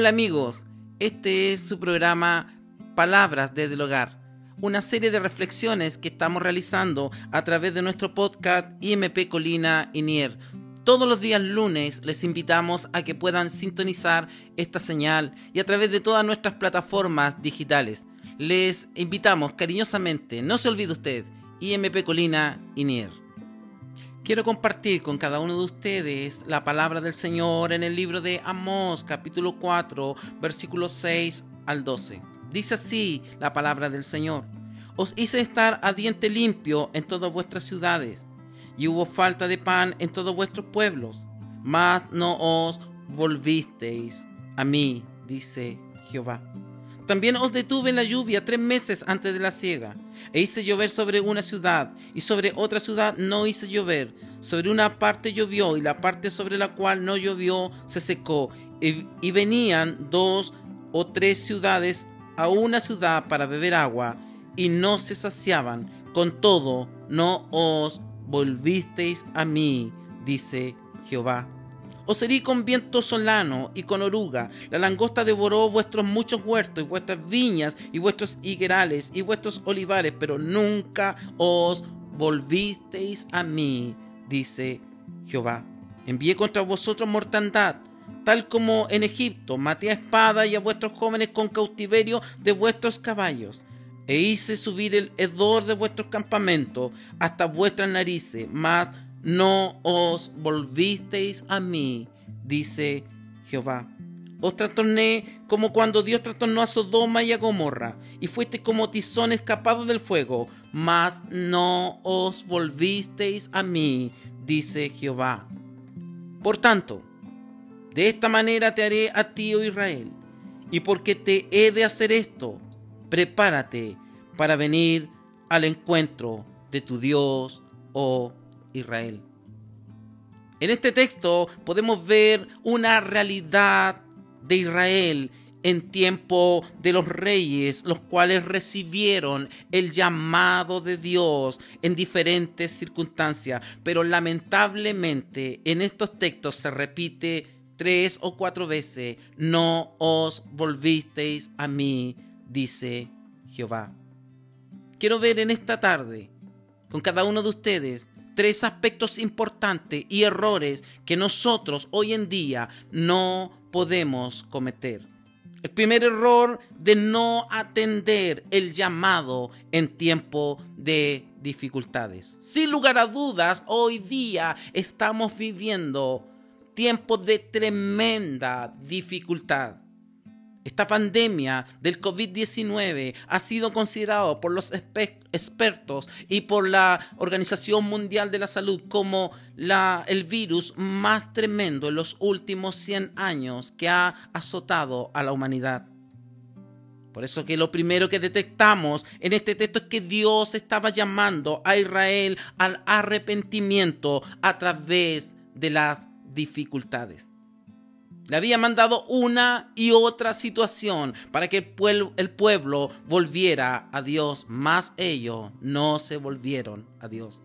Hola amigos, este es su programa Palabras desde el Hogar, una serie de reflexiones que estamos realizando a través de nuestro podcast IMP Colina Inier. Todos los días lunes les invitamos a que puedan sintonizar esta señal y a través de todas nuestras plataformas digitales. Les invitamos cariñosamente, no se olvide usted, IMP Colina Inier. Quiero compartir con cada uno de ustedes la palabra del Señor en el libro de Amós, capítulo 4, versículos 6 al 12. Dice así la palabra del Señor. Os hice estar a diente limpio en todas vuestras ciudades, y hubo falta de pan en todos vuestros pueblos, mas no os volvisteis a mí, dice Jehová. También os detuve en la lluvia tres meses antes de la siega, e hice llover sobre una ciudad, y sobre otra ciudad no hice llover. Sobre una parte llovió, y la parte sobre la cual no llovió se secó. Y, y venían dos o tres ciudades a una ciudad para beber agua, y no se saciaban. Con todo, no os volvisteis a mí, dice Jehová. Os herí con viento solano y con oruga. La langosta devoró vuestros muchos huertos y vuestras viñas y vuestros higuerales y vuestros olivares, pero nunca os volvisteis a mí, dice Jehová. Envié contra vosotros mortandad, tal como en Egipto, maté a espada y a vuestros jóvenes con cautiverio de vuestros caballos. E hice subir el hedor de vuestros campamentos hasta vuestras narices, mas no os volvisteis a mí, dice Jehová. Os trastorné como cuando Dios trastornó a Sodoma y a Gomorra, y fuiste como tizón escapado del fuego, mas no os volvisteis a mí, dice Jehová. Por tanto, de esta manera te haré a ti, oh Israel, y porque te he de hacer esto, prepárate para venir al encuentro de tu Dios, oh Israel. En este texto podemos ver una realidad de Israel en tiempo de los reyes, los cuales recibieron el llamado de Dios en diferentes circunstancias. Pero lamentablemente en estos textos se repite tres o cuatro veces, no os volvisteis a mí, dice Jehová. Quiero ver en esta tarde con cada uno de ustedes tres aspectos importantes y errores que nosotros hoy en día no podemos cometer. El primer error de no atender el llamado en tiempo de dificultades. Sin lugar a dudas, hoy día estamos viviendo tiempos de tremenda dificultad. Esta pandemia del COVID-19 ha sido considerado por los expertos y por la Organización Mundial de la Salud como el virus más tremendo en los últimos 100 años que ha azotado a la humanidad. Por eso que lo primero que detectamos en este texto es que Dios estaba llamando a Israel al arrepentimiento a través de las dificultades. Le había mandado una y otra situación para que el pueblo, volviera a Dios, mas ellos no se volvieron a Dios.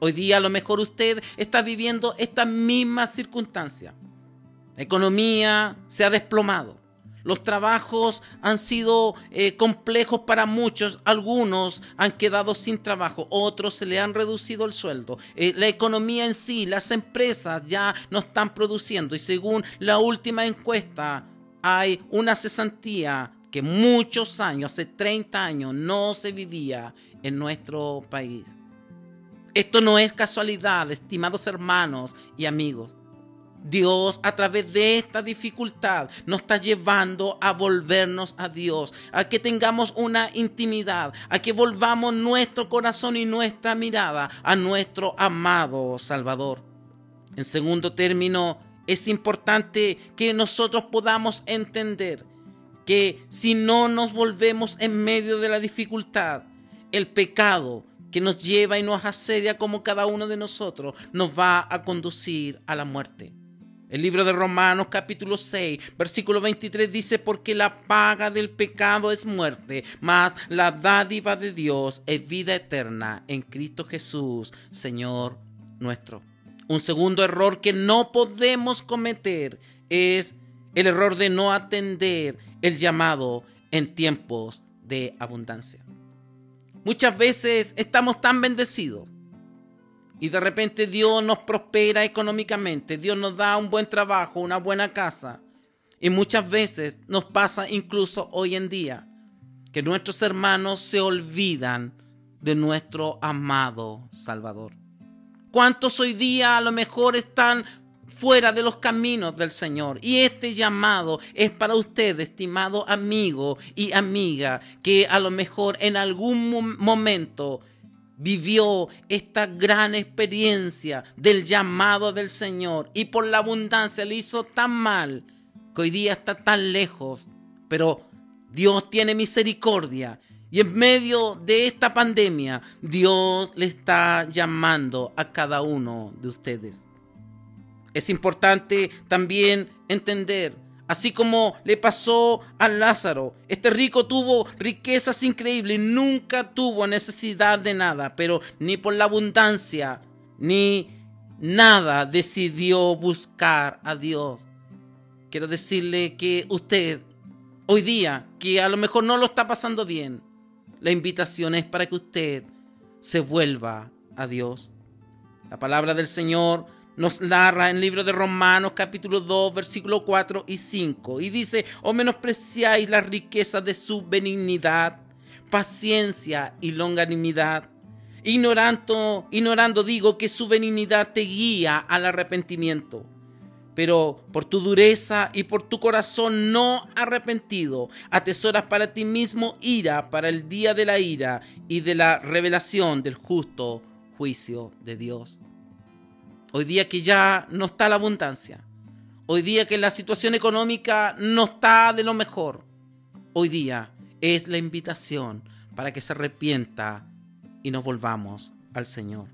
Hoy día a lo mejor usted está viviendo esta misma circunstancia. La economía se ha desplomado. Los trabajos han sido eh, complejos para muchos, algunos han quedado sin trabajo, otros se le han reducido el sueldo. Eh, la economía en sí, las empresas ya no están produciendo y según la última encuesta hay una cesantía que muchos años, hace 30 años, no se vivía en nuestro país. Esto no es casualidad, estimados hermanos y amigos. Dios a través de esta dificultad nos está llevando a volvernos a Dios, a que tengamos una intimidad, a que volvamos nuestro corazón y nuestra mirada a nuestro amado Salvador. En segundo término, es importante que nosotros podamos entender que si no nos volvemos en medio de la dificultad, el pecado que nos lleva y nos asedia como cada uno de nosotros nos va a conducir a la muerte. El libro de Romanos capítulo 6, versículo 23 dice, porque la paga del pecado es muerte, mas la dádiva de Dios es vida eterna en Cristo Jesús, Señor nuestro. Un segundo error que no podemos cometer es el error de no atender el llamado en tiempos de abundancia. Muchas veces estamos tan bendecidos y de repente Dios nos prospera económicamente, Dios nos da un buen trabajo, una buena casa. Y muchas veces nos pasa incluso hoy en día que nuestros hermanos se olvidan de nuestro amado Salvador. ¿Cuántos hoy día a lo mejor están fuera de los caminos del Señor. Y este llamado es para usted, estimado amigo y amiga, que a lo mejor en algún momento vivió esta gran experiencia del llamado del Señor y por la abundancia le hizo tan mal que hoy día está tan lejos. Pero Dios tiene misericordia y en medio de esta pandemia Dios le está llamando a cada uno de ustedes. Es importante también entender, así como le pasó a Lázaro, este rico tuvo riquezas increíbles, nunca tuvo necesidad de nada, pero ni por la abundancia, ni nada decidió buscar a Dios. Quiero decirle que usted, hoy día, que a lo mejor no lo está pasando bien, la invitación es para que usted se vuelva a Dios. La palabra del Señor nos narra en el libro de Romanos capítulo 2 versículo 4 y 5 y dice, o menospreciáis la riqueza de su benignidad, paciencia y longanimidad, ignorando, ignorando digo que su benignidad te guía al arrepentimiento. Pero por tu dureza y por tu corazón no arrepentido, atesoras para ti mismo ira para el día de la ira y de la revelación del justo juicio de Dios. Hoy día que ya no está la abundancia. Hoy día que la situación económica no está de lo mejor. Hoy día es la invitación para que se arrepienta y nos volvamos al Señor.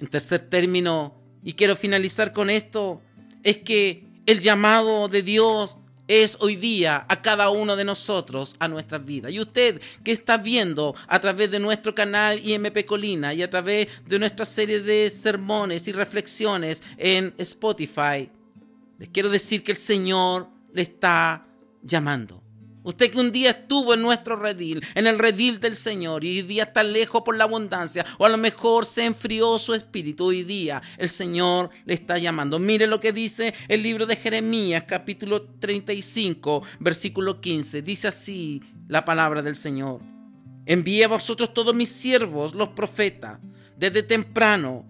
En tercer término, y quiero finalizar con esto, es que el llamado de Dios es hoy día a cada uno de nosotros, a nuestras vidas. Y usted que está viendo a través de nuestro canal IMP Colina y a través de nuestra serie de sermones y reflexiones en Spotify, les quiero decir que el Señor le está llamando. Usted que un día estuvo en nuestro redil, en el redil del Señor, y hoy día está lejos por la abundancia, o a lo mejor se enfrió su espíritu, hoy día el Señor le está llamando. Mire lo que dice el libro de Jeremías, capítulo 35, versículo 15. Dice así la palabra del Señor. Envíe a vosotros todos mis siervos, los profetas, desde temprano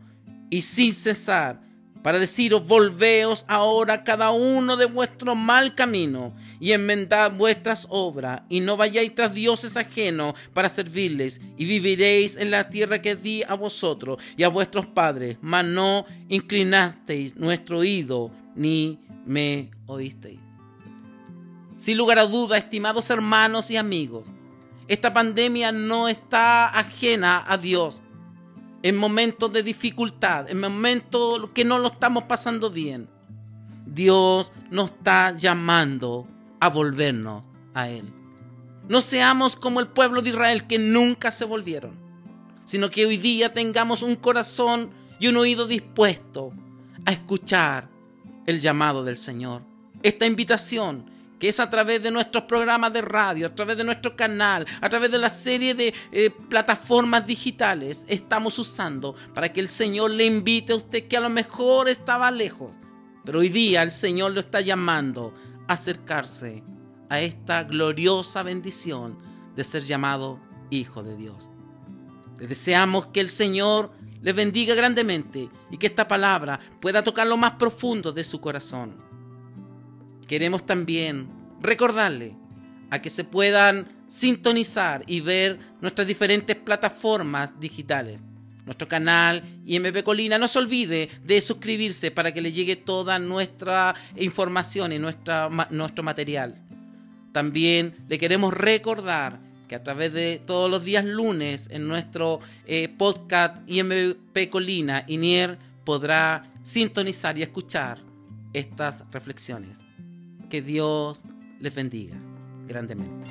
y sin cesar para deciros, volveos ahora cada uno de vuestro mal camino y enmendad vuestras obras y no vayáis tras dioses ajenos para servirles y viviréis en la tierra que di a vosotros y a vuestros padres, mas no inclinasteis nuestro oído ni me oísteis. Sin lugar a duda, estimados hermanos y amigos, esta pandemia no está ajena a Dios en momentos de dificultad, en momentos que no lo estamos pasando bien, Dios nos está llamando a volvernos a Él. No seamos como el pueblo de Israel que nunca se volvieron, sino que hoy día tengamos un corazón y un oído dispuesto a escuchar el llamado del Señor. Esta invitación que es a través de nuestros programas de radio, a través de nuestro canal, a través de la serie de eh, plataformas digitales, estamos usando para que el Señor le invite a usted que a lo mejor estaba lejos, pero hoy día el Señor lo está llamando acercarse a esta gloriosa bendición de ser llamado Hijo de Dios. Deseamos que el Señor le bendiga grandemente y que esta palabra pueda tocar lo más profundo de su corazón queremos también recordarle a que se puedan sintonizar y ver nuestras diferentes plataformas digitales. Nuestro canal IMP Colina. No se olvide de suscribirse para que le llegue toda nuestra información y nuestra, nuestro material. También le queremos recordar que a través de todos los días lunes en nuestro eh, podcast IMP Colina, INIER podrá sintonizar y escuchar estas reflexiones. Que Dios les bendiga grandemente.